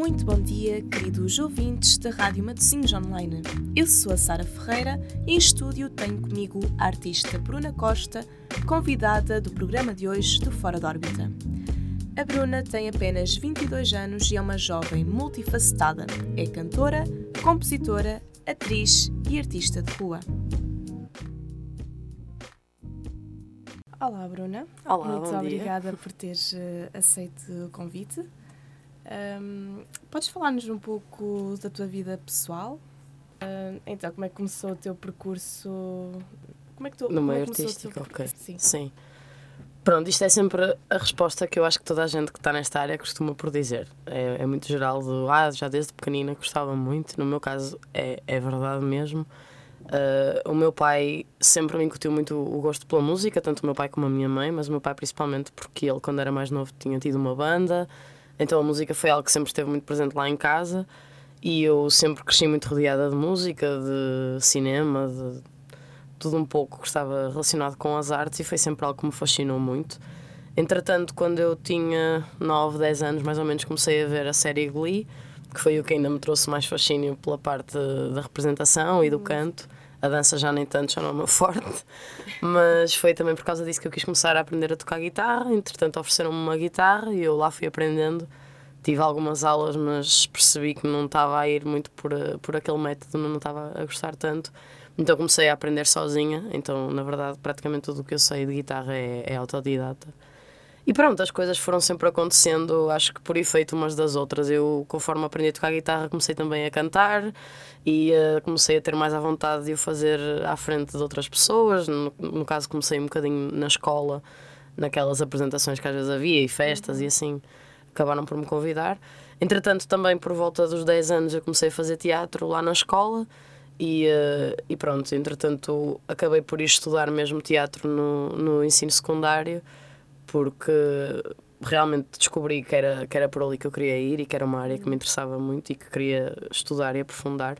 Muito bom dia, queridos ouvintes da Rádio Matosinhos Online. Eu sou a Sara Ferreira e em estúdio tenho comigo a artista Bruna Costa, convidada do programa de hoje do Fora da Órbita. A Bruna tem apenas 22 anos e é uma jovem multifacetada. É cantora, compositora, atriz e artista de rua. Olá, Bruna. Olá, Muito obrigada por teres uh, aceito o convite. Um, podes falar-nos um pouco da tua vida pessoal? Uh, então, como é que começou o teu percurso? Como é que tu, No é meio o artístico, ok. Sim. Sim. Pronto, isto é sempre a resposta que eu acho que toda a gente que está nesta área costuma por dizer. É, é muito geral do ah, já desde pequenina gostava muito. No meu caso é, é verdade mesmo. Ah, o meu pai sempre me incutiu muito o gosto pela música, tanto o meu pai como a minha mãe, mas o meu pai principalmente porque ele, quando era mais novo, tinha tido uma banda, então a música foi algo que sempre esteve muito presente lá em casa e eu sempre cresci muito rodeada de música, de cinema, de tudo um pouco que estava relacionado com as artes e foi sempre algo que me fascinou muito. Entretanto, quando eu tinha 9, 10 anos, mais ou menos, comecei a ver a série Glee, que foi o que ainda me trouxe mais fascínio pela parte da representação e do canto. A dança já nem tanto, já não é o meu forte, mas foi também por causa disso que eu quis começar a aprender a tocar guitarra. Entretanto, ofereceram-me uma guitarra e eu lá fui aprendendo. Tive algumas aulas, mas percebi que não estava a ir muito por, eh, por aquele método, não estava a gostar tanto. Então comecei a aprender sozinha. Então, na verdade, praticamente tudo o que eu sei de guitarra é, é autodidata. E pronto, as coisas foram sempre acontecendo, acho que por efeito umas das outras. Eu, conforme aprendi a tocar guitarra, comecei também a cantar e eh, comecei a ter mais à vontade de o fazer à frente de outras pessoas. No, no caso, comecei um bocadinho na escola, naquelas apresentações que às vezes havia e festas e assim, acabaram por me convidar. Entretanto, também por volta dos 10 anos, eu comecei a fazer teatro lá na escola. E, eh, e pronto, entretanto, acabei por ir estudar mesmo teatro no, no ensino secundário porque realmente descobri que era, que era por ali que eu queria ir e que era uma área que me interessava muito e que queria estudar e aprofundar.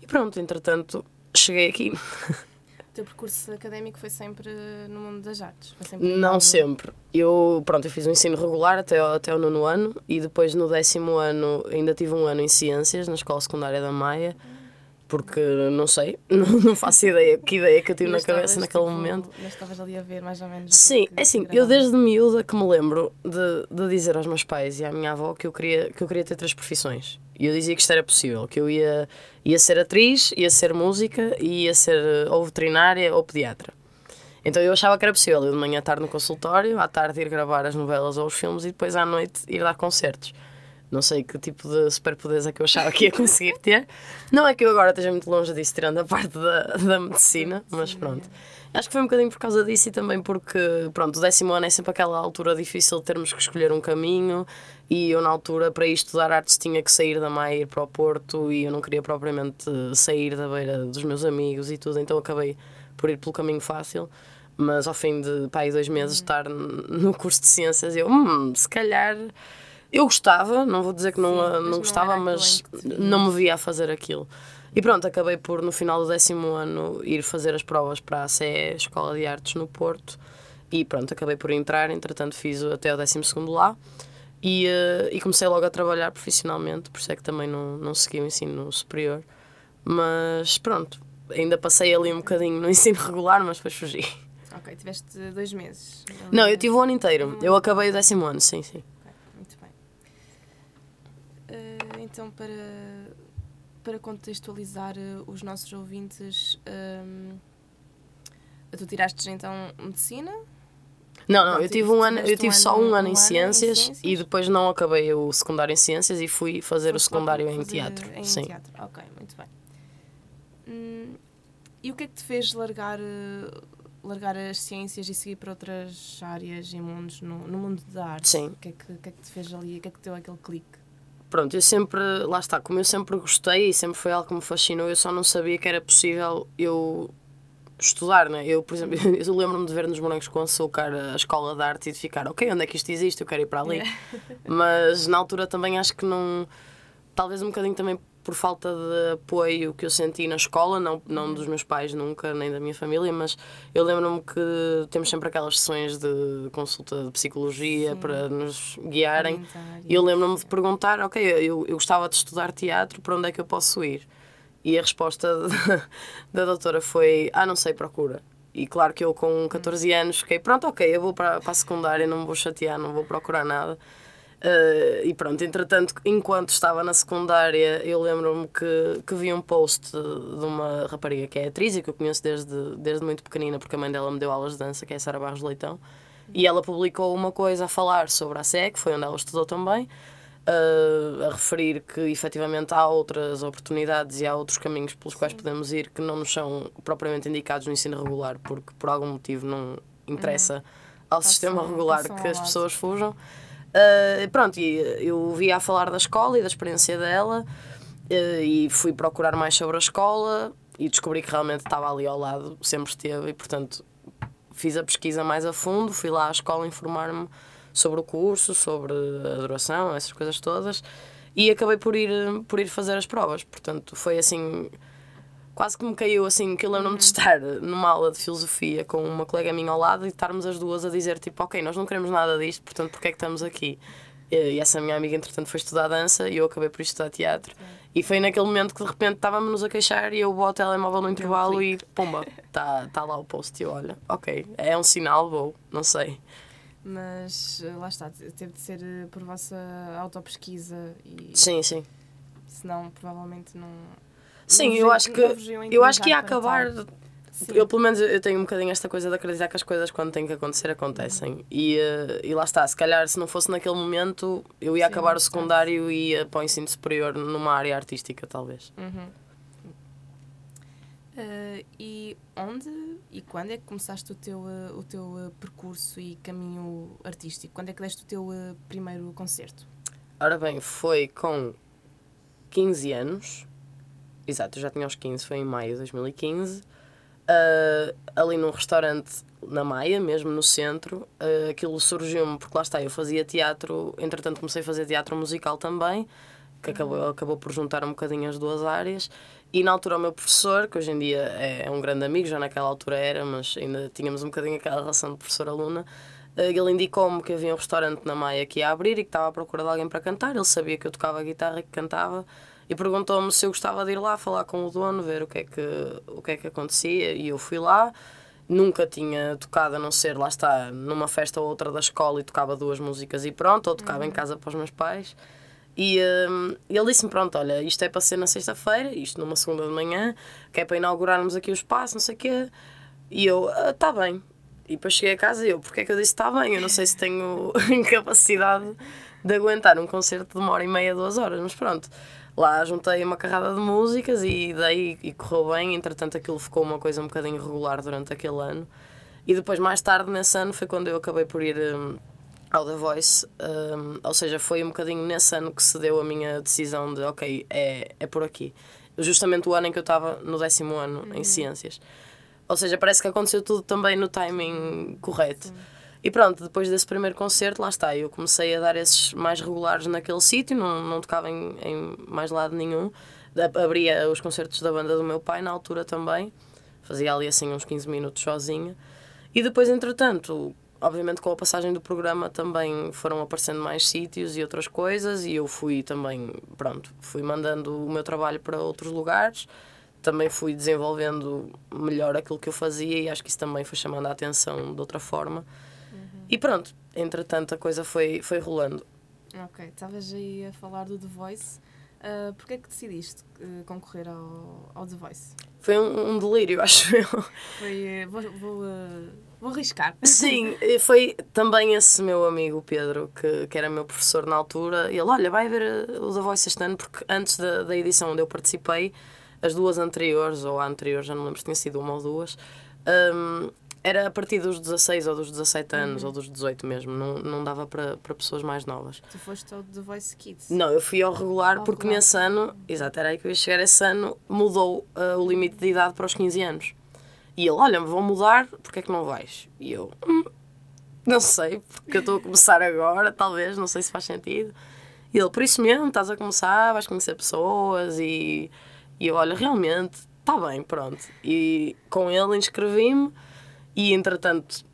E pronto, entretanto, cheguei aqui. O teu percurso académico foi sempre no mundo das artes? Sempre Não sempre. Eu, pronto, eu fiz o ensino regular até, até o nono ano e depois no décimo ano ainda tive um ano em ciências na escola secundária da Maia. Porque não sei, não, não faço ideia que ideia que eu tive na cabeça naquele tipo, momento. Mas estavas ali a ver mais ou menos. Sim, é assim, eu desde miúda que me lembro de, de dizer aos meus pais e à minha avó que eu queria, que eu queria ter três profissões. E eu dizia que isto era possível, que eu ia, ia ser atriz, ia ser música ia ser eh, ou veterinária ou pediatra. Então eu achava que era possível, eu de manhã estar no consultório, à tarde ir gravar as novelas ou os filmes e depois à noite ir dar concertos. Não sei que tipo de superpoderes é que eu achava que ia conseguir ter. Não é que eu agora esteja muito longe disso, tirando a parte da, da medicina, mas pronto. Acho que foi um bocadinho por causa disso e também porque, pronto, o décimo ano é sempre aquela altura difícil de termos que escolher um caminho e eu na altura para ir estudar artes tinha que sair da Maia e ir para o Porto e eu não queria propriamente sair da beira dos meus amigos e tudo, então acabei por ir pelo caminho fácil. Mas ao fim de pá, dois meses estar no curso de ciências, eu, hum, se calhar eu gostava, não vou dizer que não, Sim, mas não não gostava, aquilo mas não me via a fazer aquilo. E pronto, acabei por no final do décimo ano ir fazer as provas para a CE, Escola de Artes no Porto. E pronto, acabei por entrar, entretanto fiz até o décimo segundo lá. E, eh, e comecei logo a trabalhar profissionalmente, por isso é que também não, não segui o ensino superior. Mas pronto, ainda passei ali um bocadinho no ensino regular, mas depois fugi. Ok, tiveste dois meses. Não, eu tive o ano inteiro. Eu acabei o décimo ano, sim, sim. Ok, muito bem. Eh, então, para, para contextualizar eh, os nossos ouvintes, ehm, tu tiraste então medicina? Não, não, eu e tive um ano, eu um tive só um um ano em ciências, e depois não acabei o secundário em ciências e fui fazer o secundário em teatro. Em Sim. teatro, ok, muito bem. Hum, e o que é que te fez largar, eh, largar as ciências e seguir para outras áreas e mundos no, no mundo da arte? Sim. O que, é que, o que é que te fez ali? O que é que te deu aquele clique? Pronto, eu sempre, lá está, como eu sempre gostei e sempre foi algo que me fascinou, eu só não sabia que era possível eu estudar, né? Eu, por exemplo, eu lembro-me de ver nos Morangos com Açúcar a escola de arte e de ficar, ok, onde é que isto existe? Eu quero ir para ali. Mas na altura também acho que não. Talvez um bocadinho também por falta de apoio que eu senti na escola, não, não dos meus pais nunca, nem da minha família, mas eu lembro-me que temos sempre aquelas sessões de consulta de psicologia Sim. para nos guiarem. E eu lembro-me de perguntar: ok, eu, eu gostava de estudar teatro, para onde é que eu posso ir? E a resposta da doutora foi: ah, não sei, procura. E claro que eu com 14 anos fiquei, pronto, ok, eu vou para, para a secundária, não me vou chatear, não vou procurar nada. Uh, e pronto, entretanto, enquanto estava na secundária, eu lembro-me que, que vi um post de uma rapariga que é atriz e que eu conheço desde, desde muito pequenina, porque a mãe dela me deu aulas de dança, que é a Sara Barros Leitão. E ela publicou uma coisa a falar sobre a SEC, foi onde ela estudou também, uh, a referir que efetivamente há outras oportunidades e há outros caminhos pelos quais podemos ir que não nos são propriamente indicados no ensino regular, porque por algum motivo não interessa uhum. ao passam, sistema regular que as pessoas fujam. Uh, pronto, e eu via a falar da escola e da experiência dela uh, e fui procurar mais sobre a escola e descobri que realmente estava ali ao lado, sempre esteve, e portanto fiz a pesquisa mais a fundo, fui lá à escola informar-me sobre o curso, sobre a duração, essas coisas todas, e acabei por ir, por ir fazer as provas. Portanto, foi assim quase que me caiu assim, que eu lembro-me de estar numa aula de filosofia com uma colega minha ao lado e estarmos as duas a dizer tipo, ok, nós não queremos nada disto, portanto, porque é que estamos aqui? E essa minha amiga, entretanto, foi estudar dança e eu acabei por estudar teatro. E foi naquele momento que de repente estávamos-nos a queixar e eu vou ao telemóvel no intervalo e pumba, está tá lá o post e eu, olha, ok, é um sinal, vou, não sei. Mas lá está, teve de ser eh, por vossa autopesquisa e. Sim, sim. Senão provavelmente não Sim, eu acho que eu acho que ia acabar. Eu, pelo menos, eu tenho um bocadinho esta coisa de acreditar que as coisas, quando têm que acontecer, acontecem. E, uh, e lá está, se calhar, se não fosse naquele momento, eu ia Sim, acabar o secundário e ia para o ensino superior numa área artística, talvez. Uhum. Uh, e onde e quando é que começaste o teu, uh, o teu percurso e caminho artístico? Quando é que deste o teu primeiro concerto? Ora bem, foi com 15 anos Exato, eu já tinha aos 15, foi em maio de 2015. Uh, ah, ali num restaurante na Maia, mesmo no centro, uh, aquilo surgiu-me, porque lá está, eu fazia teatro, entretanto comecei a fazer teatro musical também, que acabou, acabou por juntar um bocadinho as duas áreas. E na altura o meu professor, que hoje em dia é, um grande amigo, já naquela altura era, mas ainda tínhamos um bocadinho aquela relação de professor-aluna, uh, ele indicou-me que havia um restaurante na Maia que ia abrir e que estava à procura de alguém para cantar. Ele sabia que eu tocava guitarra e que cantava e perguntou-me se eu gostava de ir lá falar com o dono, ver o que é que, o que, é que acontecia. E eu fui lá, nunca tinha tocado, a não ser, lá está, numa festa ou outra da escola e tocava duas músicas e pronto, ou tocava uhum. em casa para os meus pais. E um, ele disse-me: Pronto, olha, isto é para ser na sexta-feira, isto numa segunda de manhã, que é para inaugurarmos aqui o espaço, não sei o quê. E eu: Está ah, bem. E depois cheguei a casa e eu: Porque é que eu disse está bem? Eu não sei se tenho capacidade de aguentar um concerto de uma hora e meia, duas horas, mas pronto lá juntei uma carrada de músicas e daí e correu bem. Entretanto, aquilo ficou uma coisa um bocadinho regular durante aquele ano. E depois, mais tarde nesse ano, foi quando eu acabei por ir um, ao The Voice. Um, ou seja, foi um bocadinho nesse ano que se deu a minha decisão de, ok, é, é por aqui. Justamente o ano em que eu estava no décimo ano uhum. em Ciências. Ou seja, parece que aconteceu tudo também no timing correto. Sim. E pronto, depois desse primeiro concerto, lá está, eu comecei a dar esses mais regulares naquele sítio, não, não tocava em, em mais lado nenhum. Abria os concertos da banda do meu pai na altura também, fazia ali assim uns 15 minutos sozinha. E depois, entretanto, obviamente com a passagem do programa também foram aparecendo mais sítios e outras coisas e eu fui também, pronto, fui mandando o meu trabalho para outros lugares, também fui desenvolvendo melhor aquilo que eu fazia e acho que isso também foi chamando a atenção de outra forma. E pronto, entretanto a coisa foi, foi rolando. Ok, estavas aí a falar do The Voice. Uh, Porquê é que decidiste uh, concorrer ao, ao The Voice? Foi um, um delírio, acho eu. Foi, uh, vou, vou, uh, vou arriscar. Sim, foi também esse meu amigo Pedro, que, que era meu professor na altura. Ele, olha, vai ver o The Voice este ano, porque antes da, da edição onde eu participei, as duas anteriores, ou a anterior, já não lembro se tinha sido uma ou duas, um, era a partir dos 16 ou dos 17 anos uhum. ou dos 18 mesmo, não, não dava para, para pessoas mais novas. Tu foste ao The Voice Kids? Não, eu fui ao regular ao porque regular. nesse ano, exato, era aí que eu ia chegar, esse ano mudou uh, o limite de idade para os 15 anos. E ele, olha, vão mudar, porque é que não vais? E eu, hum, não sei, porque eu estou a começar agora, talvez, não sei se faz sentido. E ele, por isso mesmo, estás a começar, vais conhecer pessoas e, e eu, olha, realmente, está bem, pronto. E com ele inscrevi-me e, entretanto,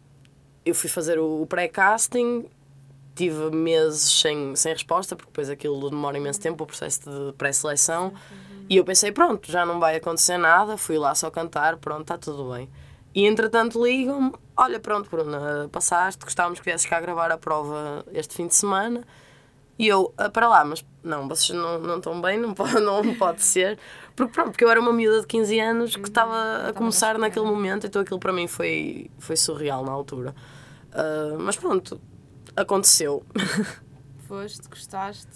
eu fui fazer o pré-casting, tive meses sem, sem resposta, porque depois aquilo demora imenso tempo, o processo de pré-seleção. E eu pensei, pronto, já não vai acontecer nada, fui lá só cantar, pronto, está tudo bem. E entretanto ligam-me, olha, pronto, Bruna, passaste, gostávamos que viesses cá gravar a prova este fim de semana. E eu, ah, para lá, mas não, vocês não, não estão bem, não pode, não pode ser. Porque pronto, porque eu era uma miúda de 15 anos que estava a começar naquele momento, então aquilo para mim foi, foi surreal na altura. Uh, mas pronto, aconteceu. Foste, gostaste?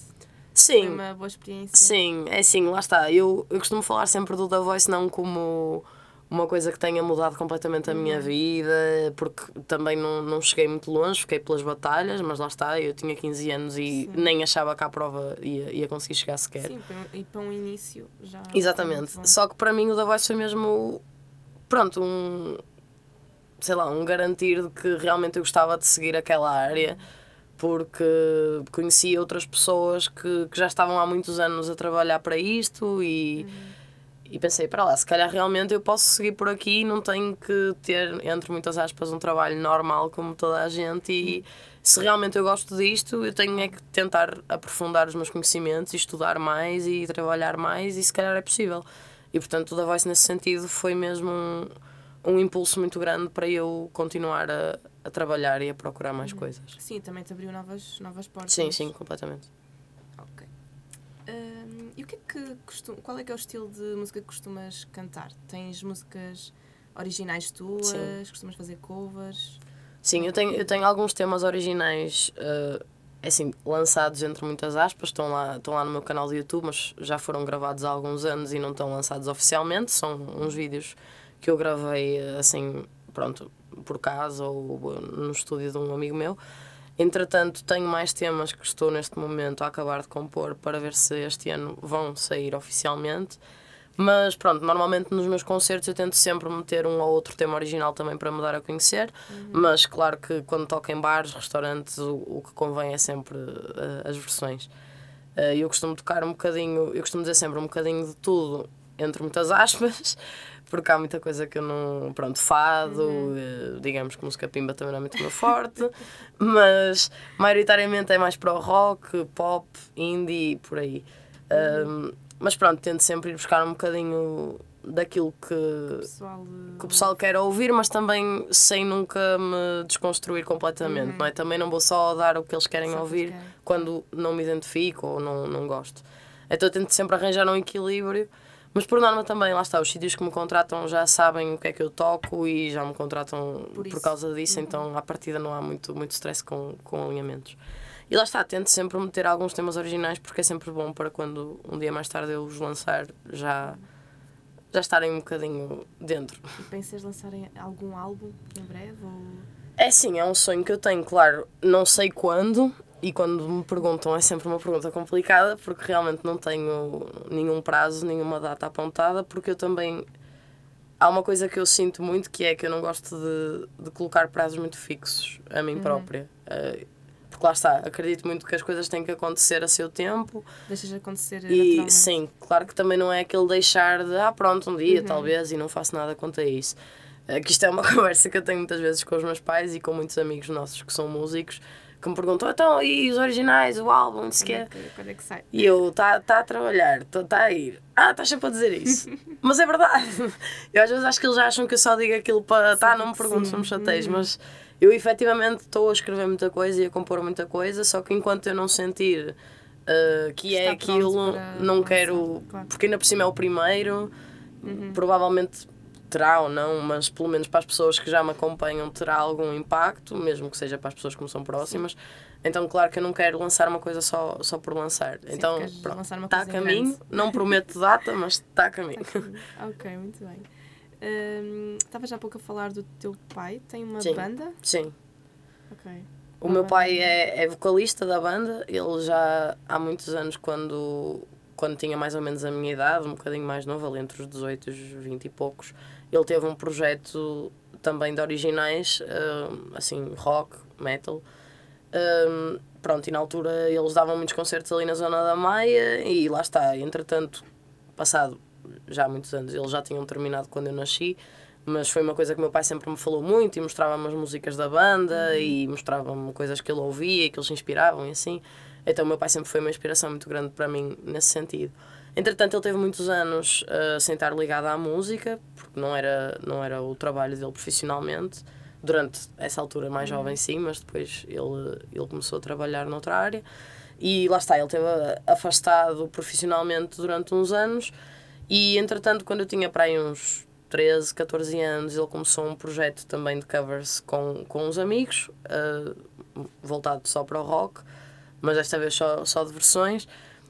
Sim. Foi uma boa experiência? Sim, é sim, lá está. Eu, eu costumo falar sempre do The Voice não como uma coisa que tenha mudado completamente a minha vida, porque também não, não cheguei muito longe, fiquei pelas batalhas, mas lá está, eu tinha 15 anos e Sim. nem achava que a prova ia, ia conseguir chegar sequer. Sim, e para um início já. Exatamente. Só que para mim o The Voice foi mesmo. Pronto, um. Sei lá, um garantir de que realmente eu gostava de seguir aquela área porque conhecia outras pessoas que, que já estavam há muitos anos a trabalhar para isto e. Uhum e pensei, para lá, se calhar realmente eu posso seguir por aqui e não tenho que ter, entre muitas aspas, um trabalho normal como toda a gente. E se realmente eu gosto disto, eu tenho é que tentar aprofundar os meus conhecimentos e estudar mais e trabalhar mais, e se calhar é possível. E portanto, o da Voice nesse sentido foi mesmo um, um impulso muito grande para eu continuar a, a trabalhar e a procurar mais uhum. coisas. Sim, também te abriu novas, novas portas. Sim, sim, completamente. Um, e o que é que costum, qual é que é o estilo de música que costumas cantar? Tens músicas originais tuas? Sim. Costumas fazer covers? Sim, eu tenho, eu tenho alguns temas originais, uh, assim, lançados entre muitas aspas, estão lá, estão lá no meu canal do YouTube, mas já foram gravados há alguns anos e não estão lançados oficialmente. São uns vídeos que eu gravei, assim, pronto, por casa ou no estúdio de um amigo meu. Entretanto, tenho mais temas que estou neste momento a acabar de compor para ver se este ano vão sair oficialmente. Mas pronto, normalmente nos meus concertos eu tento sempre meter um ou outro tema original também para me dar a conhecer. Uhum. Mas claro que quando toco em bares, restaurantes, o, o que convém é sempre uh, as versões. Uh, eu costumo tocar um bocadinho, eu costumo dizer sempre um bocadinho de tudo, entre muitas aspas, porque há muita coisa que eu não. Pronto, fado, uhum. Eh, digamos que música pimba também não é muito meu forte, mas maioritariamente é mais para o rock, pop, indie, por aí. Uhum. Um, mas pronto, tento sempre ir buscar um bocadinho daquilo que, o pessoal, que o pessoal quer ouvir, mas também sem nunca me desconstruir completamente, uhum. não é? Também não vou só dar o que eles querem só ouvir quando não me identifico ou não, não gosto. Então eu tento sempre arranjar um equilíbrio mas por norma também, lá está, os sítios que me contratam já sabem o que é que eu toco e já me contratam por, por causa disso, uhum. então à partida não há muito, muito stress com, com alinhamentos. E lá está, tento sempre meter alguns temas originais porque é sempre bom para quando um dia mais tarde eu os lançar já, já estarem um bocadinho dentro. E pensas lançar algum álbum em breve? Ou... É sim, é um sonho que eu tenho, claro, não sei quando, e quando me perguntam é sempre uma pergunta complicada porque realmente não tenho nenhum prazo, nenhuma data apontada, porque eu também. Há uma coisa que eu sinto muito que é que eu não gosto de, de colocar prazos muito fixos a mim uhum. própria. Uh, porque lá está, acredito muito que as coisas têm que acontecer a seu tempo. Deixas acontecer E sim, claro que também não é aquele deixar de, ah, pronto, um dia uhum. talvez e não faço nada quanto a isso. Uh, que isto é uma conversa que eu tenho muitas vezes com os meus pais e com muitos amigos nossos que são músicos que me perguntou, então, e os originais, o álbum, não sei o quê. Quando é que sai? E eu, está tá a trabalhar, está a ir. Ah, estás sempre a dizer isso. mas é verdade. Eu às vezes acho que eles acham que eu só digo aquilo para, tá, não me pergunto, não me chateis, mas eu efetivamente estou a escrever muita coisa e a compor muita coisa, só que enquanto eu não sentir uh, que é Está é aquilo, não quero. Claro. Porque ainda por cima é o primeiro, uhum. provavelmente terá ou não, mas pelo menos para as pessoas que já me acompanham terá algum impacto, mesmo que seja para as pessoas que me são próximas. Sim. Então, claro que eu não quero lançar uma coisa só, só por lançar. Sim, então, está a caminho. Não prometo data, mas está a caminho. ok, muito bem. Estavas um, há pouco a falar do teu pai, tem uma Sim. banda? Sim. Ok. O meu pai é, é vocalista da banda, ele já há muitos anos, quando, quando tinha mais ou menos a minha idade, um bocadinho mais novo, ali entre os 18 e os 20 e poucos, ele teve um projeto também de originais, uh, assim, rock, metal. Um, pronto, e na altura eles davam muitos concertos ali na zona da Maia e lá está. Entretanto, passado já há muitos anos, eles já tinham terminado quando eu nasci, mas foi uma coisa que meu pai sempre me falou muito e mostrava-me as músicas da banda uhum. e mostrava-me coisas que ele ouvia e que eles inspiravam e assim. Então, meu pai sempre foi uma inspiração muito grande para mim nesse sentido. Entretanto, ele teve muitos anos uh, sem estar ligado à música, porque não era, não era o trabalho dele profissionalmente. Durante essa altura, mais uhum. jovem, sim, mas depois ele, ele começou a trabalhar noutra área. E lá está, ele esteve afastado profissionalmente durante uns anos. E entretanto, quando eu tinha para aí uns 13, 14 anos, ele começou um projeto também de covers com, com uns amigos, uh, voltado só para o rock, mas desta vez só, só de versões.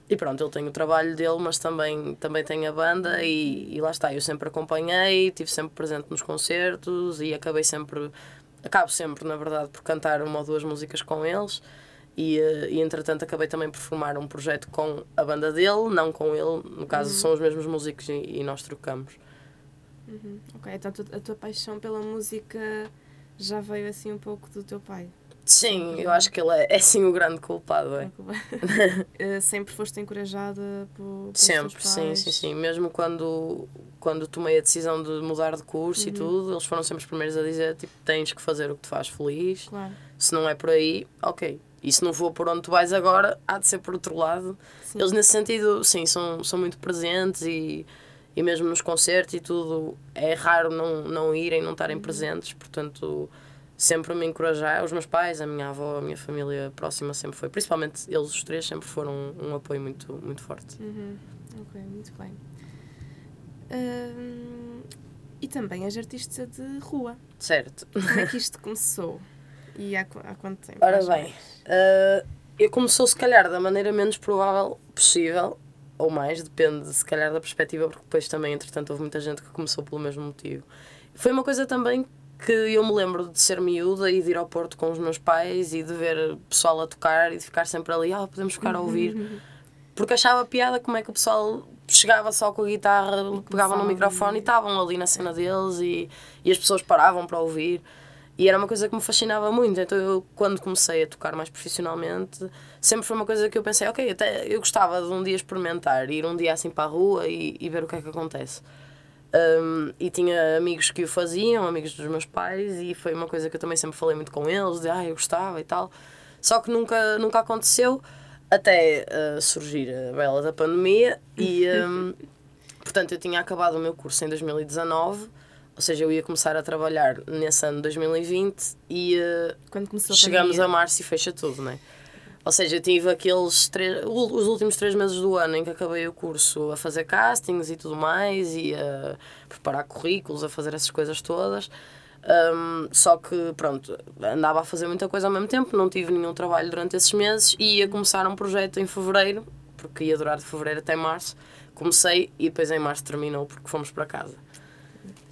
E pronto, ele tem o trabalho dele, mas também, também tem a banda e, e lá está. Eu sempre acompanhei, estive sempre presente nos concertos e acabei sempre, acabo sempre, na verdade, por cantar uma ou duas músicas com eles. E, eh, e entretanto acabei também por formar um projeto com a banda dele, não com ele, no caso uhum. são os mesmos músicos e, e nós trocamos. Uhum. Ok, então a tua paixão pela música já veio assim um pouco do teu pai? Sim, eu acho que ele é, é sim o grande culpado. É. Eh, sempre foste encorajada por, Sempre, sim, sim, sim. Mesmo quando, quando tomei a decisão de mudar de curso uhum. e tudo, eles foram sempre os primeiros a dizer: tipo, tens que fazer o que te faz feliz. Claro. Se não é por aí, ok. E se não for por onde tu vais agora, há de ser por outro lado. Sim. Eles, nesse sentido, sim, são, são muito presentes e, e mesmo nos concertos e tudo, é raro não, não irem, não estarem uhum. presentes. Portanto sempre me encorajar, os meus pais, a minha avó, a minha família próxima sempre foi, principalmente eles os três sempre foram um, um apoio muito, muito forte. Uhum. Ok, muito bem. E também és artista de rua. Certo. Como é que isto começou? E há, há quanto tempo? Ora bem, uh, eu começou se calhar da maneira menos provável possível, ou mais, depende se calhar da perspectiva, porque depois também, entretanto, houve muita gente que começou pelo mesmo motivo. Foi uma coisa também que eu me lembro de ser miúda e de ir ao Porto com os meus pais e de ver pessoal a tocar e de ficar sempre ali, ah, podemos ficar a ouvir. Porque achava piada como é que o pessoal chegava só com a guitarra, pegava no microfone e estavam ali na cena deles e, e as pessoas paravam para ouvir. E era uma coisa que me fascinava muito. Então, eu, quando comecei a tocar mais profissionalmente, sempre foi uma coisa que eu pensei: ok, até eu gostava de um dia experimentar, ir um dia assim para a rua e, e ver o que é que acontece. Um, e tinha amigos que o faziam, amigos dos meus pais, e foi uma coisa que eu também sempre falei muito com eles, de ah, eu gostava e tal. Só que nunca, nunca aconteceu até uh, surgir a bela da pandemia e um, portanto eu tinha acabado o meu curso em 2019, ou seja, eu ia começar a trabalhar nesse ano de 2020 e uh, chegamos a, a março e fecha tudo, não é? Ou seja, eu tive aqueles três, os últimos três meses do ano em que acabei o curso a fazer castings e tudo mais, e a preparar currículos, a fazer essas coisas todas. Um, só que, pronto, andava a fazer muita coisa ao mesmo tempo, não tive nenhum trabalho durante esses meses e ia começar um projeto em fevereiro, porque ia durar de fevereiro até março. Comecei e depois em março terminou porque fomos para casa.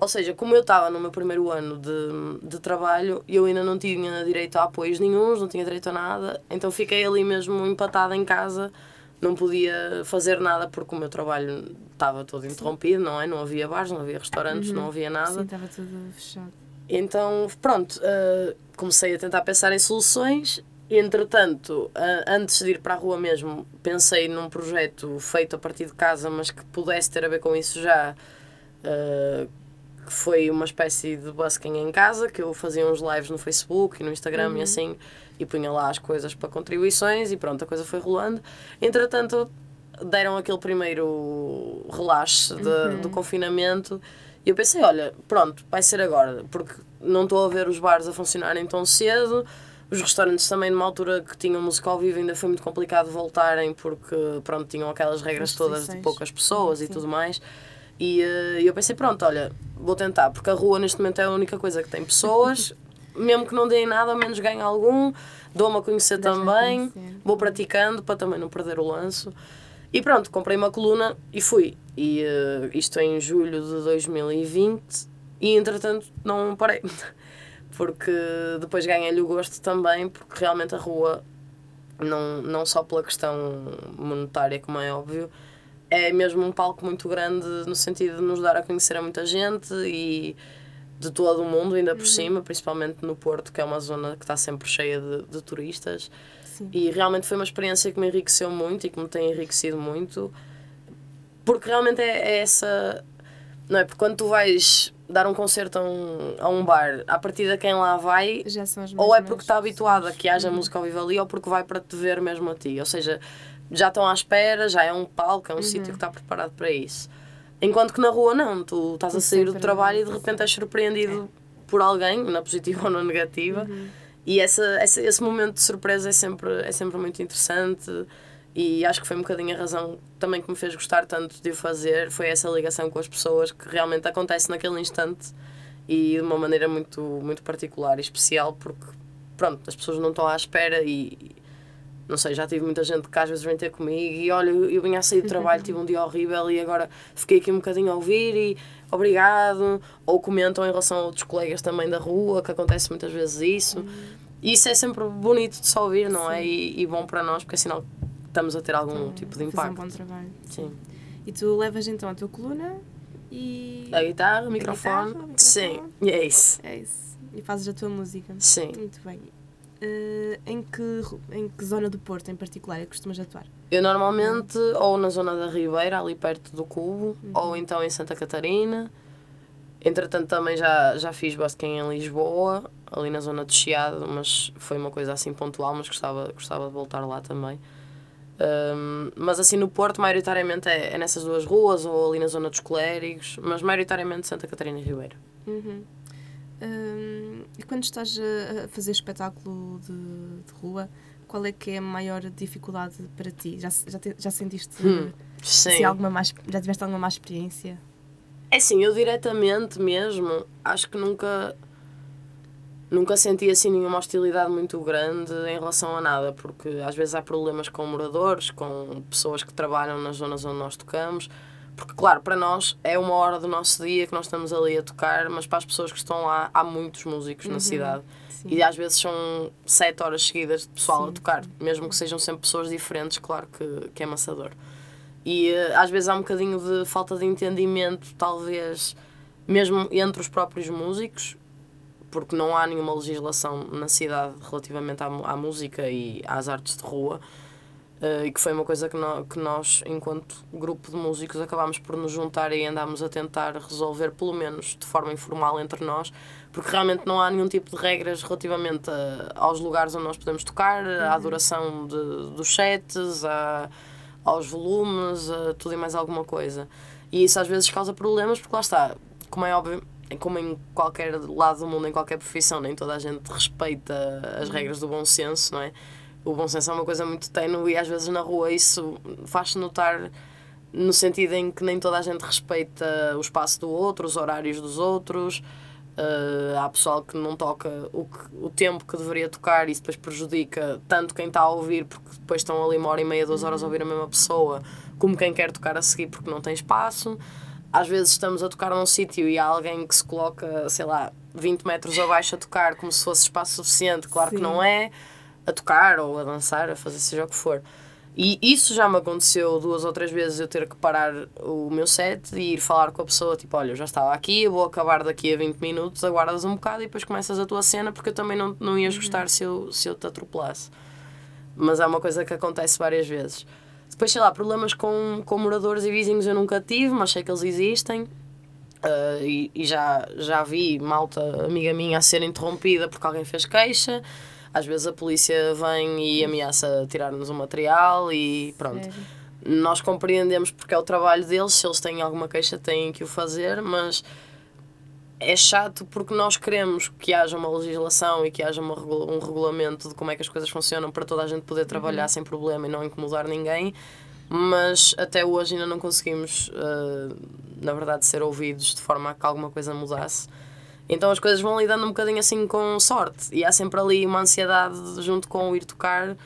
Ou seja, como eu estava no meu primeiro ano de, de trabalho, eu ainda não tinha direito a apoios nenhums, não tinha direito a nada, então fiquei ali mesmo empatada em casa, não podia fazer nada porque o meu trabalho estava todo interrompido, não é? Não havia bares, não havia restaurantes, uhum. não havia nada. Sim, estava tudo fechado. Então, pronto, uh, comecei a tentar pensar em soluções. Entretanto, uh, antes de ir para a rua mesmo, pensei num projeto feito a partir de casa, mas que pudesse ter a ver com isso já. Que foi uma espécie de busking em casa, que eu fazia uns lives no Facebook e no Instagram uhum. e assim, e punha lá as coisas para contribuições e pronto, a coisa foi rolando. Entretanto, deram aquele primeiro relaxe de, uhum. do confinamento e eu pensei, olha, pronto, vai ser agora, porque não estou a ver os bares a funcionarem tão cedo, os restaurantes também numa altura que tinham música ao vivo ainda foi muito complicado voltarem porque pronto, tinham aquelas regras todas de poucas pessoas Sim. e tudo mais. E uh, eu pensei, pronto, olha, vou tentar, porque a rua neste momento é a única coisa que tem pessoas, mesmo que não deem nada, ao menos ganho algum, dou-me a conhecer também, conhecer. vou praticando para também não perder o lanço. E pronto, comprei uma coluna e fui. E uh, isto em julho de 2020 e entretanto não parei. porque depois ganhei-lhe o gosto também, porque realmente a rua, não, não só pela questão monetária, como é óbvio, é mesmo um palco muito grande no sentido de nos dar a conhecer a muita gente e de todo o mundo, ainda por Uhum. cima, principalmente no Porto, que é uma zona que está sempre cheia de, de turistas. Sim. E realmente foi uma experiência que me enriqueceu muito e que me tem enriquecido muito, porque realmente é, é essa. Não é? Porque quando tu vais dar um concerto a um, a um bar, a partir de quem lá vai, ou é porque está habituado a que haja Uhum. música ao vivo ali, ou porque vai para te ver mesmo a ti. Ou seja, já estão à espera, já é um palco, Uhum. é um sítio que está preparado para isso. Enquanto que na rua não, tu estás a sair do trabalho e de repente és surpreendido por alguém, na positiva ou na negativa. Uhum. E essa, essa, esse momento de surpresa é sempre, é sempre muito interessante e acho que foi um bocadinho a razão também que me fez gostar tanto de o fazer, foi essa ligação com as pessoas que realmente acontece naquele instante e de uma maneira muito, muito particular e especial porque, pronto, as pessoas não estão à espera e, não sei, já tive muita gente que às vezes vem ter comigo e olha, eu eu vinha a sair do trabalho, tive um dia horrível e agora fiquei aqui um bocadinho a ouvir e obrigado. Ou comentam em relação a outros colegas também da rua, que acontece muitas vezes isso. E isso é sempre bonito de só ouvir, não é? E, e bom para nós, porque é sinal que estamos a ter algum tipo de Fazer um impacto. bom trabalho. Sim. E tu levas então a tua coluna e. A guitarra, o microfone. guitarra, o microfone. Sim, e é isso. É isso. E fazes a tua música. Sim. Muito bem. Eh, em, que, em que zona do Porto em particular é que costumas atuar? Eu normalmente, ou na zona da Ribeira, ali perto do Cubo, Uhum. ou então em Santa Catarina. Entretanto, também já, já fiz basquem em Lisboa, ali na zona de Chiado, mas foi uma coisa assim pontual, mas gostava, gostava de voltar lá também. Ahm, mas assim, no Porto, maioritariamente é, é nessas duas ruas, ou ali na zona dos Clérigos, mas maioritariamente Santa Catarina e Ribeira. Uhum. Hum, e quando estás a fazer espetáculo de, de rua, qual é que é a maior dificuldade para ti? Já, se- já, te- já sentiste Hum, assim, Sim. alguma mais, já tiveste alguma má experiência? É assim, eu diretamente mesmo, acho que nunca nunca senti assim nenhuma hostilidade muito grande em relação a nada, porque às vezes há problemas com moradores, com pessoas que trabalham nas zonas onde nós tocamos, porque claro, para nós é uma hora do nosso dia que nós estamos ali a tocar, mas para as pessoas que estão lá há muitos músicos na cidade. Sim. E às vezes são sete horas seguidas de pessoal a Sim, tocar, mesmo que sejam sempre pessoas diferentes, claro que, que é amassador. E eh, às vezes há um bocadinho de falta de entendimento, talvez, mesmo entre os próprios músicos, porque não há nenhuma legislação na cidade relativamente à, à música e às artes de rua. Eh, e que foi uma coisa que, nó- que nós, enquanto grupo de músicos, acabámos por nos juntar e andámos a tentar resolver, pelo menos de forma informal entre nós, porque realmente não há nenhum tipo de regras relativamente a- aos lugares onde nós podemos tocar, à duração de, dos sets, à, aos volumes, a tudo e mais alguma coisa. E isso às vezes causa problemas, porque lá está, como é óbvio, como em qualquer lado do mundo, em qualquer profissão, nem toda a gente respeita as regras do bom senso, não é? O bom senso é uma coisa muito tenue e às vezes na rua isso faz-se notar no sentido em que nem toda a gente respeita o espaço do outro, os horários dos outros. Uh, há pessoal que não toca o, que, o tempo que deveria tocar e isso depois prejudica tanto quem está a ouvir, porque depois estão ali uma hora e meia, duas horas a ouvir a mesma pessoa, como quem quer tocar a seguir porque não tem espaço. Às vezes estamos a tocar num sítio e há alguém que se coloca, sei lá, 20 metros abaixo a tocar como se fosse espaço suficiente, claro Sim. que não é, a tocar ou a dançar, a fazer seja o que for. E isso já me aconteceu duas ou três vezes eu ter que parar o meu set e ir falar com a pessoa, tipo, olha, eu já estava aqui, eu vou acabar daqui a 20 minutos, aguardas um bocado e depois começas a tua cena porque eu também não, não ias gostar se eu, se eu te atropelasse. Mas é uma coisa que acontece várias vezes. Depois, sei lá, problemas com, com moradores e vizinhos eu nunca tive, mas sei que eles existem. Ah, e, e já, já vi malta amiga minha a ser interrompida porque alguém fez queixa. Às vezes a polícia vem e ameaça tirar-nos o material e pronto. Sério? Nós compreendemos porque é o trabalho deles, se eles têm alguma queixa têm que o fazer, mas é chato porque nós queremos que haja uma legislação e que haja uma um regulamento de como é que as coisas funcionam para toda a gente poder trabalhar sem problema e não incomodar ninguém, mas até hoje ainda não conseguimos, eh, na verdade, ser ouvidos de forma a que alguma coisa mudasse. Então as coisas vão lidando um bocadinho assim com sorte e há sempre ali uma ansiedade junto com o ir tocar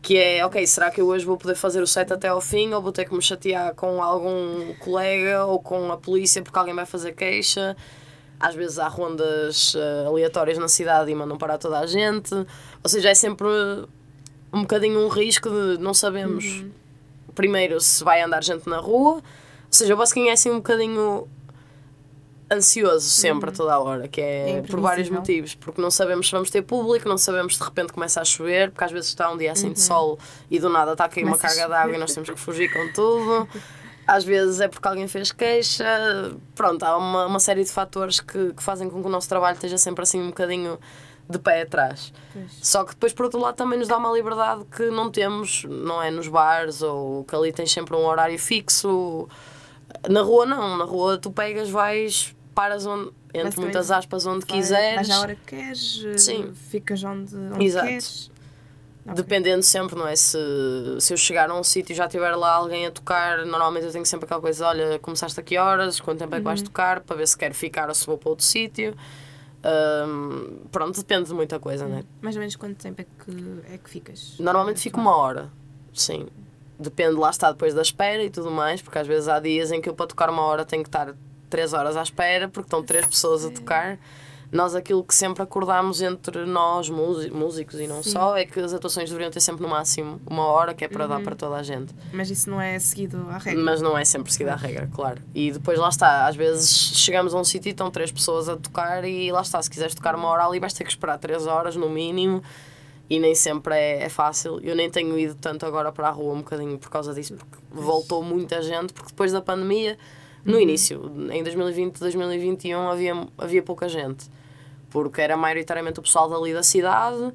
que é, ok, será que eu hoje vou poder fazer o set até ao fim ou vou ter que me chatear com algum colega ou com a polícia porque alguém vai fazer queixa? Às vezes há rondas eh, aleatórias na cidade e mandam parar toda a gente. Ou seja, é sempre um bocadinho um risco de não sabemos primeiro se vai andar gente na rua. Ou seja, o basquinho é assim um bocadinho ansioso sempre a toda a hora, que é, É por vários motivos, porque não sabemos se vamos ter público, não sabemos se de repente começa a chover, porque às vezes está um dia assim de sol e do nada está a cair uma carga de água e nós temos que fugir com tudo. Às vezes é porque alguém fez queixa. Pronto, há uma, uma série de fatores que, que fazem com que o nosso trabalho esteja sempre assim um bocadinho de pé atrás. Pois. Só que depois, por outro lado, também nos dá uma liberdade que não temos, não é nos bares, ou que ali tens sempre um horário fixo. Na rua, não. Na rua, tu pegas, vais, paras onde, entre muitas aspas, onde Vai- quiseres. Vais à hora que queres, Sim. ficas onde, onde Exato. queres. Ok. Dependendo sempre, não é? Se, se eu chegar a um sítio e já tiver lá alguém a tocar, normalmente eu tenho sempre aquela coisa: olha, começaste a que horas, quanto tempo é que vais tocar, para ver se quero ficar ou se vou para outro sítio. Ahm, pronto, depende de muita coisa, não é? Mais ou menos quanto tempo é que, é que ficas? Normalmente fico uma hora, sim. Depende, lá está, depois da espera e tudo mais, porque às vezes há dias em que eu para tocar uma hora tenho que estar três horas à espera, porque estão três pessoas a tocar. Nós aquilo que sempre acordámos entre nós, músi- músicos e não Sim. só, é que as atuações deveriam ter sempre no máximo uma hora, que é para dar para toda a gente. Mas isso não é seguido à regra. Mas não é sempre seguida a regra, claro. E depois lá está, às vezes chegamos a um sítio e estão três pessoas a tocar e lá está, se quiseres tocar uma hora ali vais ter que esperar três horas no mínimo e nem sempre é, é fácil. Eu nem tenho ido tanto agora para a rua um bocadinho por causa disso, porque voltou muita gente, porque depois da pandemia, no início, em 2020, 2021, havia, havia pouca gente. Porque era maioritariamente o pessoal dali da cidade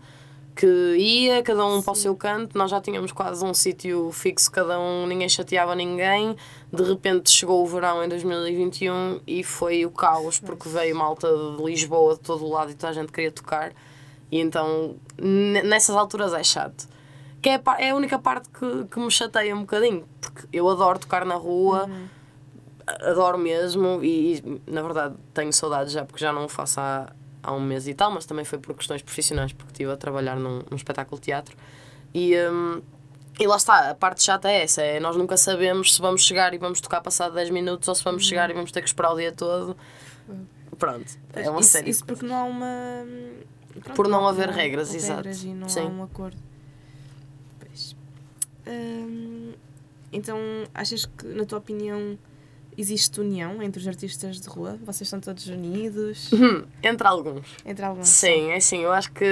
que ia, cada um para o seu canto, nós já tínhamos quase um sítio fixo, cada um, ninguém chateava ninguém. De repente chegou o verão em 2021 e foi o caos, porque veio malta de Lisboa, de todo o lado, e toda a gente queria tocar. E então, nessas alturas é chato. Que é a, é a única parte que, que me chateia um bocadinho, porque eu adoro tocar na rua, adoro mesmo, e, e, na verdade tenho saudades já, porque já não o faço há, há um mês e tal, mas também foi por questões profissionais, porque estive a trabalhar num, num espetáculo de teatro. E, hum, e lá está, a parte chata é essa, é nós nunca sabemos se vamos chegar e vamos tocar passado 10 minutos ou se vamos chegar e vamos ter que esperar o dia todo. Pronto, é uma isso, série. Isso porque não há uma. pronto, Por não há- haver há regras, exato. regras e não Sim. há um acordo. Pois. Hum, então, achas que, na tua opinião, existe união entre os artistas de rua? Vocês estão todos unidos? Hum, entre alguns. Entre alguns? Sim, é assim, eu acho que.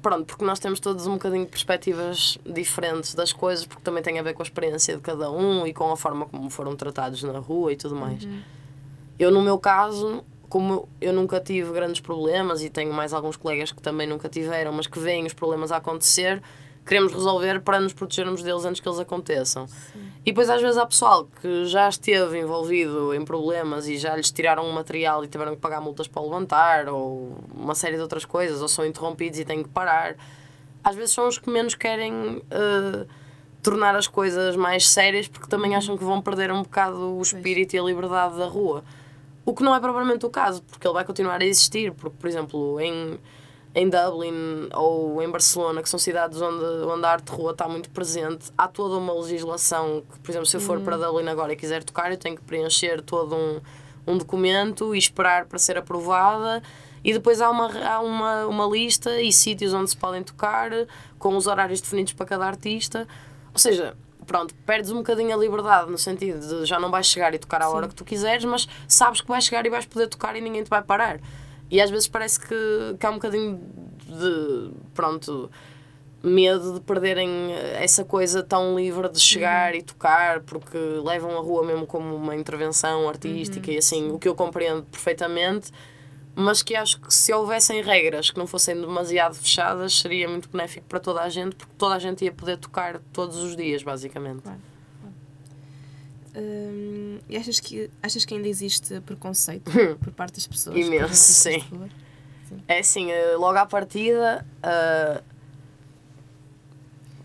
Pronto, porque nós temos todos um bocadinho de perspectivas diferentes das coisas, porque também tem a ver com a experiência de cada um e com a forma como foram tratados na rua e tudo mais. Eu, no meu caso, como eu nunca tive grandes problemas e tenho mais alguns colegas que também nunca tiveram, mas que veem os problemas a acontecer, queremos resolver para nos protegermos deles antes que eles aconteçam. E depois, às vezes, há pessoal que já esteve envolvido em problemas e já lhes tiraram um material e tiveram que pagar multas para o levantar, ou uma série de outras coisas, ou são interrompidos e têm que parar. Às vezes são os que menos querem eh, tornar as coisas mais sérias porque também acham que vão perder um bocado o espírito e a liberdade da rua. O que não é propriamente o caso, porque ele vai continuar a existir. Porque, por exemplo, em, em Dublin ou em Barcelona, que são cidades onde, onde a arte de rua está muito presente, há toda uma legislação que, por exemplo, se eu for para Dublin agora e quiser tocar, eu tenho que preencher todo um, um documento e esperar para ser aprovada. E depois há uma, há uma, uma lista e sítios onde se podem tocar, com os horários definidos para cada artista. Ou seja, pronto, perdes um bocadinho a liberdade, no sentido de já não vais chegar e tocar à hora que tu quiseres, mas sabes que vais chegar e vais poder tocar e ninguém te vai parar. E às vezes parece que, que há um bocadinho de, pronto, medo de perderem essa coisa tão livre de chegar e tocar, porque levam a rua mesmo como uma intervenção artística e assim, o que eu compreendo perfeitamente, mas que acho que se houvessem regras que não fossem demasiado fechadas, seria muito benéfico para toda a gente, porque toda a gente ia poder tocar todos os dias, basicamente. Claro. Hum, e achas que, achas que ainda existe preconceito por parte das pessoas? Imenso, sim. rua? É assim, eh, logo à partida, eh,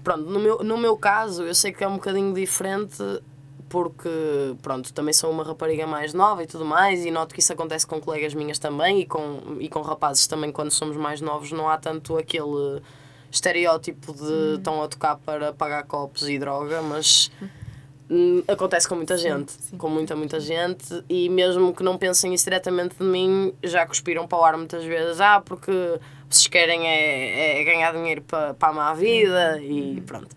pronto, no meu, no meu caso, eu sei que é um bocadinho diferente porque, pronto, também sou uma rapariga mais nova e tudo mais e noto que isso acontece com colegas minhas também e com, e com rapazes também quando somos mais novos não há tanto aquele estereótipo de estão a tocar para pagar copos e droga, mas hum, acontece com muita gente, sim. com muita, muita gente e mesmo que não pensem isso diretamente de mim, já cuspiram para o ar muitas vezes, ah, porque vocês querem é, é ganhar dinheiro para, para a má vida e pronto.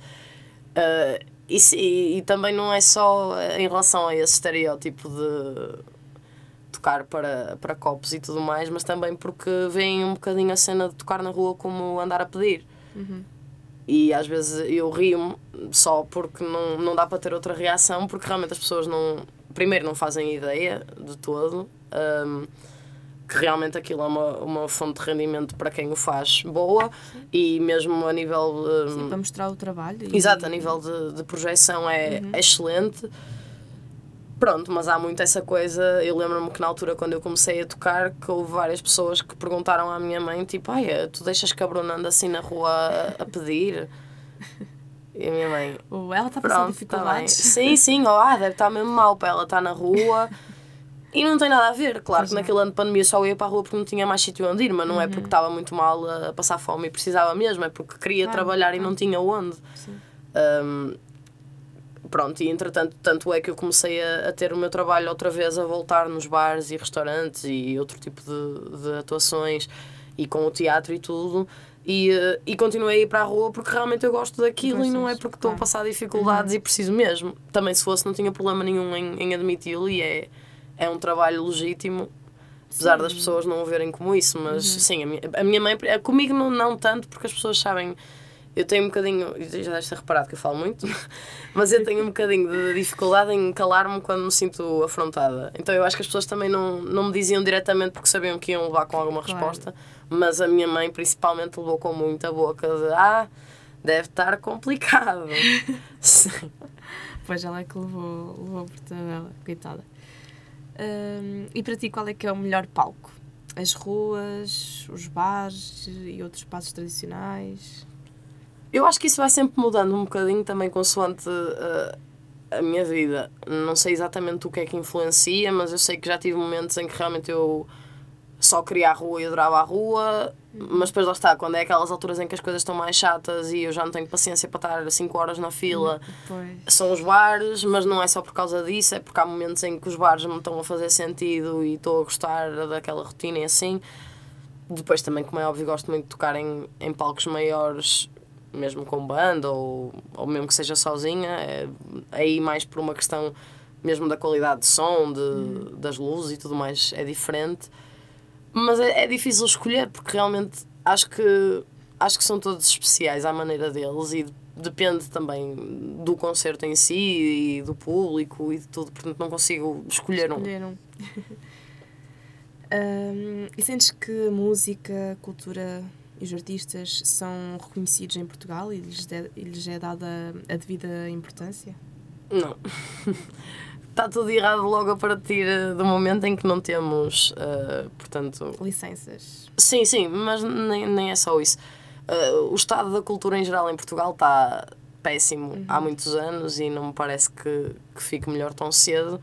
Ah, e, se- e, e também não é só em relação a esse estereótipo de, de tocar para, para copos e tudo mais, mas também porque veem um bocadinho a cena de tocar na rua como andar a pedir. Uhum. E às vezes eu rio-me só porque não, não dá para ter outra reação, porque realmente as pessoas não. Primeiro, não fazem ideia de todo. Um, que realmente aquilo é uma, uma fonte de rendimento para quem o faz boa Sim. e mesmo a nível. Um, Sim, para mostrar o trabalho. Exato, a nível de, de projeção é uhum. excelente. Pronto, mas há muito essa coisa. Eu lembro-me que na altura, quando eu comecei a tocar, que houve várias pessoas que perguntaram à minha mãe: tipo, ai, tu deixas que a Bruna anda assim na rua a, a pedir? E a minha mãe. Ela está passando tá dificuldades. Tá sim, sim, ou ah, deve estar mesmo mal para ela estar na rua. E não tem nada a ver, claro pois que naquele ano de pandemia só ia para a rua porque não tinha mais sítio onde ir, mas não é uhum. é porque estava muito mal a passar fome e precisava mesmo, é porque queria claro, trabalhar claro. e não tinha onde. Um, pronto, e entretanto, tanto é que eu comecei a, a, ter o meu trabalho outra vez a voltar nos bares e restaurantes e outro tipo de, de atuações e com o teatro e tudo. E, uh, e continuei a ir para a rua porque realmente eu gosto daquilo e não é porque estou a passar dificuldades uhum. e preciso mesmo. Também se fosse não tinha problema nenhum em, em admiti-lo e é é um trabalho legítimo, apesar sim. das pessoas não o verem como isso, mas uhum. sim, a minha, a minha mãe, comigo não, não tanto, porque as pessoas sabem. Eu tenho um bocadinho, já deves ter reparado que eu falo muito, mas eu tenho um bocadinho de dificuldade em calar-me quando me sinto afrontada. Então eu acho que as pessoas também não, não me diziam diretamente porque sabiam que iam levar com alguma claro. resposta, mas a minha mãe principalmente levou com muita boca de ah, deve estar complicado. Sim. Pois ela é que levou, levou por tabela, coitada e para ti, qual é que é o melhor palco? As ruas, os bares e outros espaços tradicionais? Eu acho que isso vai sempre mudando um bocadinho também consoante uh, a minha vida. Não sei exatamente o que é que influencia, mas eu sei que já tive momentos em que realmente eu só queria a rua e adorava a rua, mas depois lá está, quando é aquelas alturas em que as coisas estão mais chatas e eu já não tenho paciência para estar 5 horas na fila, pois. são os bares, mas não é só por causa disso, é porque há momentos em que os bares me estão a fazer sentido e estou a gostar daquela rotina e assim. Depois também, como é óbvio, gosto muito de tocar em, em palcos maiores, mesmo com banda ou, ou mesmo que seja sozinha, é, aí mais por uma questão mesmo da qualidade de som, de, das luzes e tudo mais, é diferente. Mas é, é difícil escolher porque realmente acho que acho que são todos especiais à maneira deles e depende também do concerto em si e do público e de tudo, portanto não consigo escolher um. Escolher um, e sentes que a música, a cultura e os artistas são reconhecidos em Portugal e lhes, de, lhes é dada a devida importância? Não. está tudo errado logo a partir do momento em que não temos, uh, portanto... Licenças. Sim, sim, mas nem, nem é só isso. Uh, o estado da cultura em geral em Portugal está péssimo uhum. há muitos anos e não me parece que, que fique melhor tão cedo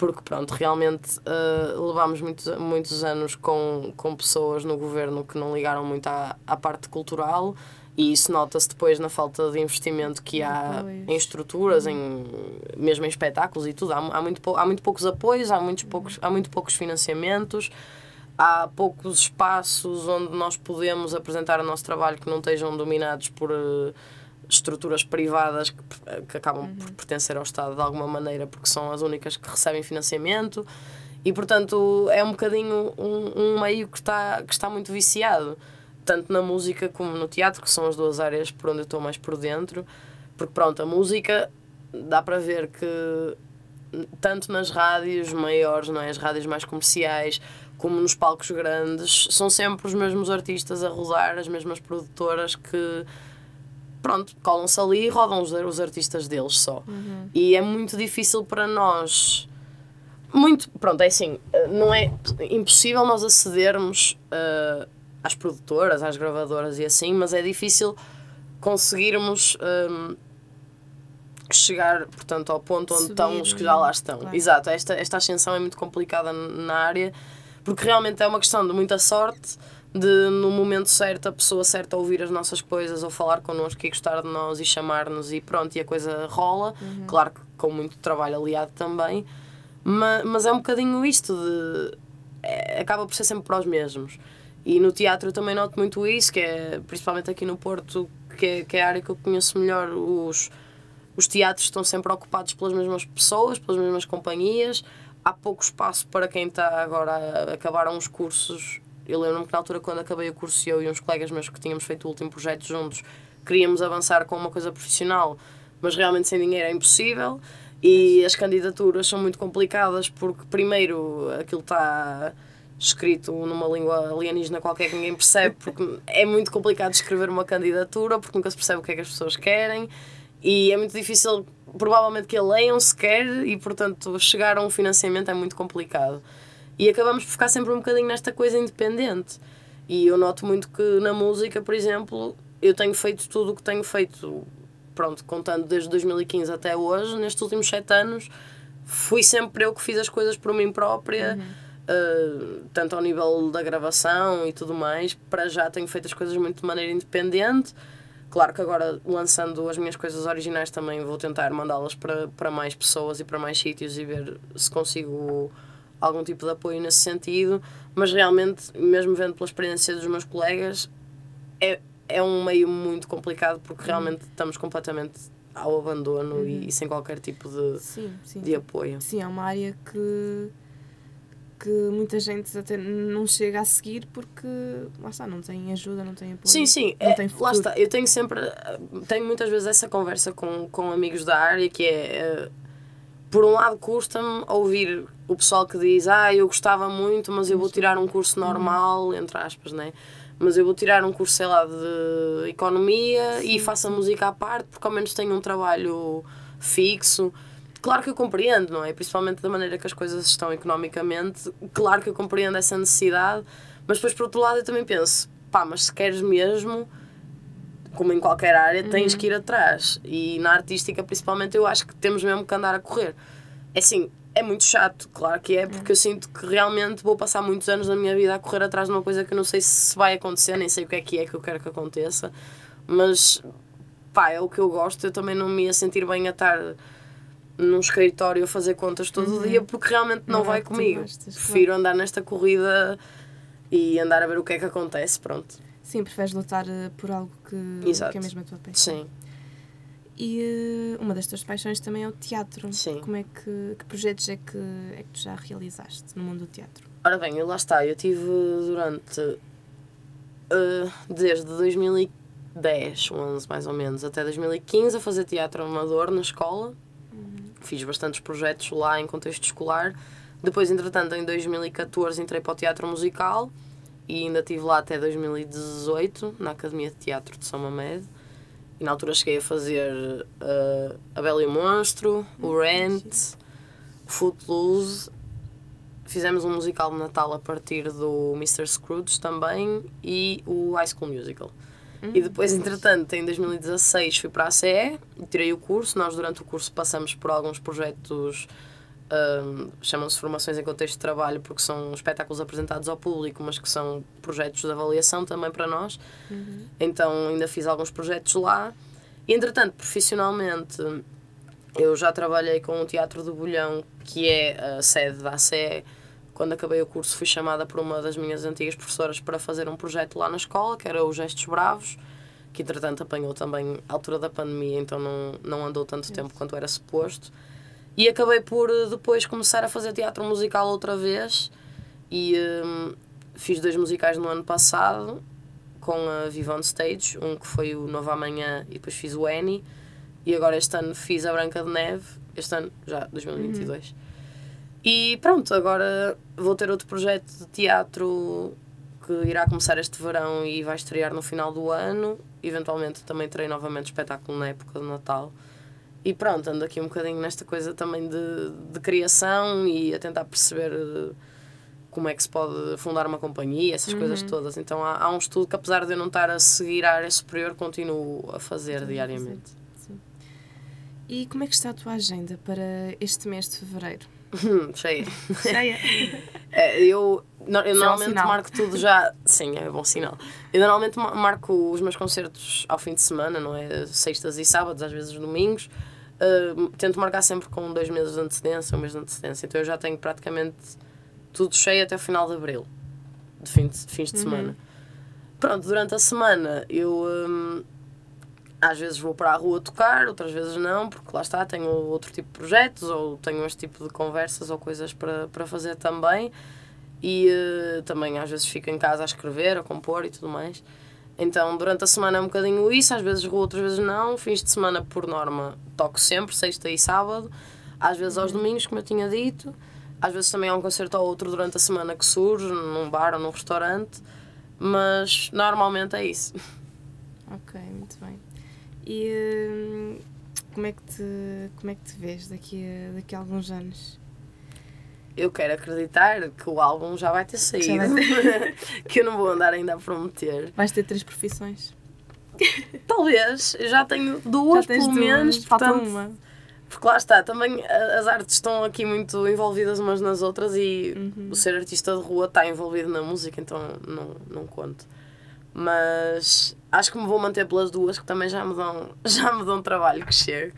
porque pronto, realmente uh, levámos muitos, muitos anos com, com pessoas no governo que não ligaram muito à, à parte cultural e isso nota-se depois na falta de investimento que há pois. em estruturas, em, mesmo em espetáculos e tudo. Há, há, muito, há muito poucos apoios, há, muitos poucos, há muito poucos financiamentos, há poucos espaços onde nós podemos apresentar o nosso trabalho que não estejam dominados por uh, estruturas privadas que, que acabam uhum. por pertencer ao Estado de alguma maneira, porque são as únicas que recebem financiamento. E, portanto, é um bocadinho um, um meio que está, que está muito viciado tanto na música como no teatro, que são as duas áreas por onde eu estou mais por dentro. Porque, pronto, a música dá para ver que tanto nas rádios maiores, não é? as rádios mais comerciais, como nos palcos grandes, são sempre os mesmos artistas a rodar, as mesmas produtoras que pronto, colam-se ali e rodam os, os artistas deles só. Uhum. E é muito difícil para nós. Muito, pronto, é assim, não é impossível nós acedermos uh, às produtoras, às gravadoras e assim, mas é difícil conseguirmos um, chegar, portanto, ao ponto onde Subir, estão os que já lá estão. Claro. Exato, esta, esta ascensão é muito complicada na área, porque realmente é uma questão de muita sorte, de no momento certo a pessoa certa ouvir as nossas coisas ou falar connosco e gostar de nós e chamar-nos e pronto, e a coisa rola, uhum. claro que com muito trabalho aliado também, mas, mas é um bocadinho isto de... É, acaba por ser sempre para os mesmos. E no teatro eu também noto muito isso, que é principalmente aqui no Porto, que é, que é a área que eu conheço melhor. Os, os teatros estão sempre ocupados pelas mesmas pessoas, pelas mesmas companhias. há pouco espaço para quem está agora a acabar uns cursos. Eu lembro-me que na altura, quando acabei o curso, eu e uns colegas meus que tínhamos feito o último projeto juntos, queríamos avançar com uma coisa profissional, mas realmente sem dinheiro é impossível. E as candidaturas são muito complicadas porque, primeiro, aquilo está escrito numa língua alienígena qualquer que ninguém percebe, porque é muito complicado escrever uma candidatura, porque nunca se percebe o que é que as pessoas querem e é muito difícil, provavelmente, que a leiam sequer e, portanto, chegar a um financiamento é muito complicado. E acabamos por ficar sempre um bocadinho nesta coisa independente. E eu noto muito que na música, por exemplo, eu tenho feito tudo o que tenho feito, pronto, contando desde 2015 até hoje, nestes últimos sete anos, fui sempre eu que fiz as coisas por mim própria. Uhum Uh, tanto ao nível da gravação e tudo mais, para já tenho feito as coisas muito de maneira independente. Claro que agora, lançando as minhas coisas originais, também vou tentar mandá-las para, para mais pessoas e para mais sítios e ver se consigo algum tipo de apoio nesse sentido. Mas realmente, mesmo vendo pela experiência dos meus colegas, é, é um meio muito complicado porque realmente estamos completamente ao abandono uhum. e, e, sem qualquer tipo de, sim, sim. de apoio. Sim, é uma área que que muita gente até não chega a seguir porque lá está, não tem ajuda, não tem apoio. Sim, sim, não é, tem lá está. Eu tenho sempre, tenho muitas vezes essa conversa com, com amigos da área que é, eh, por um lado, custa-me ouvir o pessoal que diz, ah, eu gostava muito, mas eu vou tirar um curso normal, uhum. entre aspas, né? Mas eu vou tirar um curso, sei lá, de economia sim. e faço a música à parte porque ao menos tenho um trabalho fixo Claro que eu compreendo, não é? Principalmente da maneira que as coisas estão economicamente, claro que eu compreendo essa necessidade, mas depois por outro lado eu também penso, pá, mas se queres mesmo, como em qualquer área, tens uhum. que ir atrás. E na artística, principalmente, eu acho que temos mesmo que andar a correr. É assim, é muito chato, claro que é, porque eu sinto que realmente vou passar muitos anos da minha vida a correr atrás de uma coisa que eu não sei se vai acontecer, nem sei o que é que é que eu quero que aconteça, mas pá, é o que eu gosto, eu também não me ia sentir bem a estar num escritório a fazer contas todo uhum. o dia porque realmente não, não vai comigo. Gostas, Prefiro claro. andar nesta corrida e andar a ver o que é que acontece, pronto. Sim, preferes lutar uh, por algo que, que é mesmo a tua paixão. Sim. E uh, uma das tuas paixões também é o teatro. Sim. Como é que, que projetos é que, é que tu já realizaste no mundo do teatro? Ora bem, lá está, eu tive durante uh, desde 2010, 11 mais ou menos, até 2015 a fazer teatro amador na escola fiz bastantes projetos lá em contexto escolar. Depois, entretanto, em 2014 entrei para o teatro musical e ainda estive lá até 2018 na Academia de Teatro de São Mamed. E na altura cheguei a fazer uh, A Bela e o Monstro, o Rent, Footloose. Fizemos um musical de Natal a partir do Mr. Scrooge também e o High School Musical. Uhum. E depois, entretanto, em 2016 fui para a CE e tirei o curso. Nós, durante o curso, passamos por alguns projetos, um, chamam-se formações em contexto de trabalho, porque são espetáculos apresentados ao público, mas que são projetos de avaliação também para nós. Uhum. Então, ainda fiz alguns projetos lá. E, entretanto, profissionalmente, eu já trabalhei com o Teatro do Bolhão, que é a sede da CE quando acabei o curso, fui chamada por uma das minhas antigas professoras para fazer um projeto lá na escola, que era o Gestos Bravos, que entretanto apanhou também a altura da pandemia, então não, não andou tanto tempo quanto era suposto. E acabei por eh, depois começar a fazer teatro musical outra vez e um, fiz dois musicais no ano passado com a Viva on Stage, um que foi o Novo Amanhã e depois fiz o Annie e agora este ano fiz a Branca de Neve, este ano já 2022. Uhum. E pronto, agora vou ter outro projeto de teatro que irá começar este verão e vai estrear no final do ano. Eventualmente também terei novamente espetáculo na época do Natal. E pronto, ando aqui um bocadinho nesta coisa também de, de criação e a tentar perceber eh, como é que se pode fundar uma companhia, essas uhum. coisas todas. Então há, há, um estudo que, apesar de eu não estar a seguir a área superior, continuo a fazer diariamente. Sim. E como é que está a tua agenda para este mês de fevereiro? cheia. Cheia. É, eu, eu é normalmente um marco tudo já. Sim, é bom sinal. Eu normalmente marco os meus concertos ao fim de semana, não é? Sextas e sábados, às vezes domingos. Uh, tento marcar sempre com dois meses de antecedência, um mês de antecedência. Então eu já tenho praticamente tudo cheio até o final de abril, de, fim de fins de uhum. semana. Pronto, durante a semana eu. Um, às vezes vou para a rua tocar, outras vezes não, porque lá está, tenho outro tipo de projetos ou tenho este tipo de conversas ou coisas para, para fazer também. E uh, também às vezes fico em casa a escrever, a compor e tudo mais. Então, durante a semana é um bocadinho isso, às vezes rua, outras vezes não. Fins de semana, por norma, toco sempre, sexta e sábado. Às vezes aos domingos, como eu tinha dito. Às vezes também há um concerto ou outro durante a semana que surge, num bar ou num restaurante. Mas normalmente é isso. Ok, muito bem. E hum, como, é que te, como é que te vês daqui a, daqui a alguns anos? Eu quero acreditar que o álbum já vai ter saído. Vai ter. que eu não vou andar ainda a prometer. Vais ter três profissões? Talvez. Eu já tenho duas, já pelo duas, menos. Falta portanto, uma. Porque lá está, também as artes estão aqui muito envolvidas umas nas outras e uhum. o ser artista de rua está envolvido na música, então não, não conto. Mas acho que me vou manter pelas duas, que também já me dão, já me dão trabalho que chego.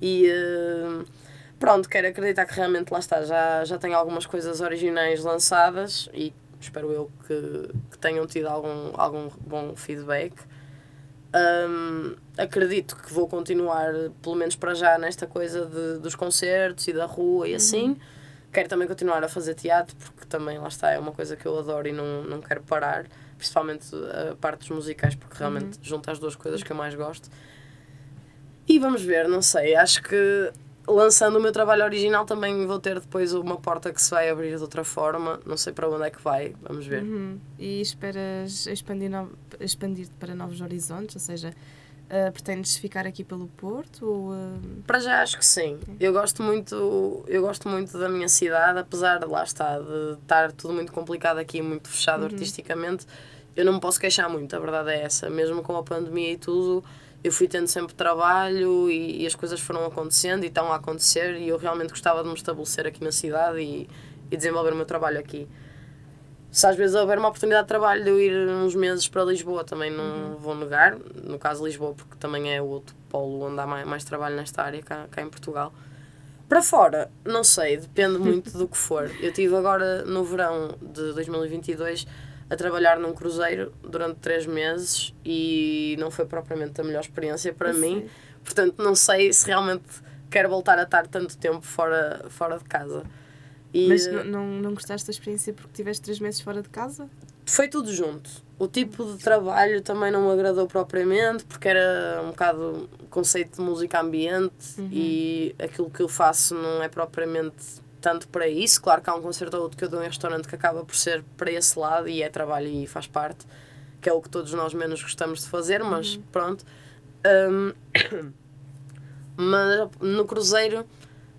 E. Uh, pronto, quero acreditar que realmente lá está, já, já tenho algumas coisas originais lançadas e espero eu que, que tenham tido algum, algum bom feedback. Um, acredito que vou continuar, pelo menos para já, nesta coisa de, dos concertos e da rua e uhum. assim. Quero também continuar a fazer teatro, porque também lá está, é uma coisa que eu adoro e não, não quero parar, principalmente a parte dos musicais, porque realmente uhum. junta as duas coisas que eu mais gosto. E vamos ver, não sei, acho que lançando o meu trabalho original também vou ter depois uma porta que se vai abrir de outra forma. Não sei para onde é que vai, vamos ver. Uhum. E esperas expandir, no... expandir para novos horizontes? Ou seja, uh, pretendes ficar aqui pelo Porto? Ou, uh... Para já acho que sim. Eu gosto muito, eu gosto muito da minha cidade, apesar de lá estar, de estar tudo muito complicado aqui, muito fechado uhum. artisticamente. Eu não me posso queixar muito, a verdade é essa. Mesmo com a pandemia e tudo eu fui tendo sempre trabalho e, e, as coisas foram acontecendo e estão a acontecer e eu realmente gostava de me estabelecer aqui na cidade e, e desenvolver o meu trabalho aqui. Se às vezes houver uma oportunidade de trabalho de eu ir uns meses para Lisboa, também não uhum. vou negar. No caso Lisboa, porque também é o outro polo onde há mais, mais trabalho nesta área, cá, cá em Portugal. Para fora, não sei, depende muito do que for. Eu tive agora no verão de 2022 a trabalhar num cruzeiro durante três meses e não foi propriamente a melhor experiência para Eu mim. Portanto, não sei se realmente quero voltar a estar tanto tempo fora, fora de casa. E, Mas não, não, não gostaste da experiência porque tiveste três meses fora de casa? Foi tudo junto. O tipo de trabalho também não me agradou propriamente, porque era um bocado conceito de música ambiente uhum. e aquilo que eu faço não é propriamente tanto para isso. Claro que há um concerto ou outro que eu dou em restaurante que acaba por ser para esse lado e é trabalho e faz parte, que é o que todos nós menos gostamos de fazer, mas uhum. pronto. Um, mas no Cruzeiro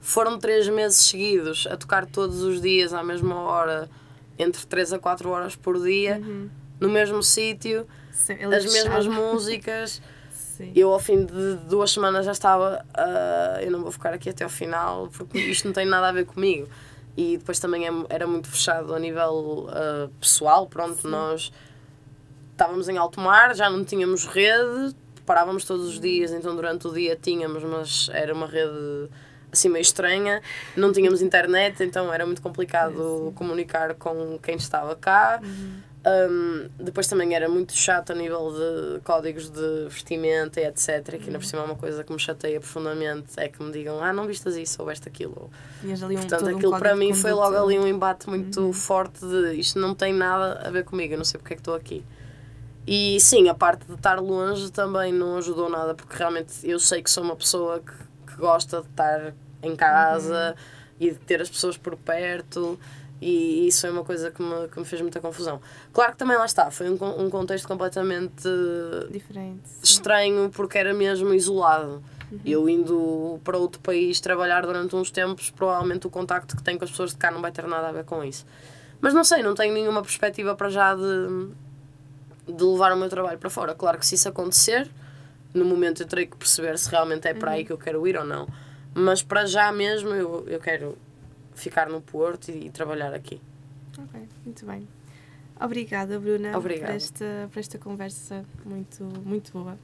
foram três meses seguidos a tocar todos os dias à mesma hora, entre 3 a 4 horas por dia, uhum. no mesmo sítio, as mesmas músicas. Sim. Eu, ao fim de duas semanas, já estava. Uh, eu não vou ficar aqui até ao final porque isto não tem nada a ver comigo. E depois também é, era muito fechado a nível uh, pessoal. Pronto, Sim. nós estávamos em alto mar, já não tínhamos rede, parávamos todos os dias, então durante o dia tínhamos, mas era uma rede assim meio estranha, não tínhamos internet, então era muito complicado comunicar com quem estava cá. Uhum. Um, depois também era muito chato a nível de códigos de vestimenta e etc. Que ainda por cima é uma coisa que me chateia profundamente é que me digam, ah, não vistas isso ou veste aquilo. Um, Portanto, aquilo um para mim foi logo ali um embate muito uhum. forte de isto não tem nada a ver comigo, eu não sei porque é que estou aqui. E sim, a parte de estar longe também não ajudou nada, porque realmente eu sei que sou uma pessoa que, que gosta de estar em casa uhum. e de ter as pessoas por perto. E isso foi uma coisa que me, que me fez muita confusão. Claro que também lá está, foi um, um contexto completamente diferente estranho, porque era mesmo isolado. Uhum. Eu indo para outro país trabalhar durante uns tempos, provavelmente o contacto que tenho com as pessoas de cá não vai ter nada a ver com isso. Mas não sei, não tenho nenhuma perspectiva para já de, de levar o meu trabalho para fora. Claro que se isso acontecer, no momento eu terei que perceber se realmente é para uhum. aí que eu quero ir ou não. Mas para já mesmo eu, eu quero ficar no Porto e, e trabalhar aqui. Ok, muito bem. Obrigada, Bruna, Obrigada. Por, esta, por esta conversa muito, muito boa.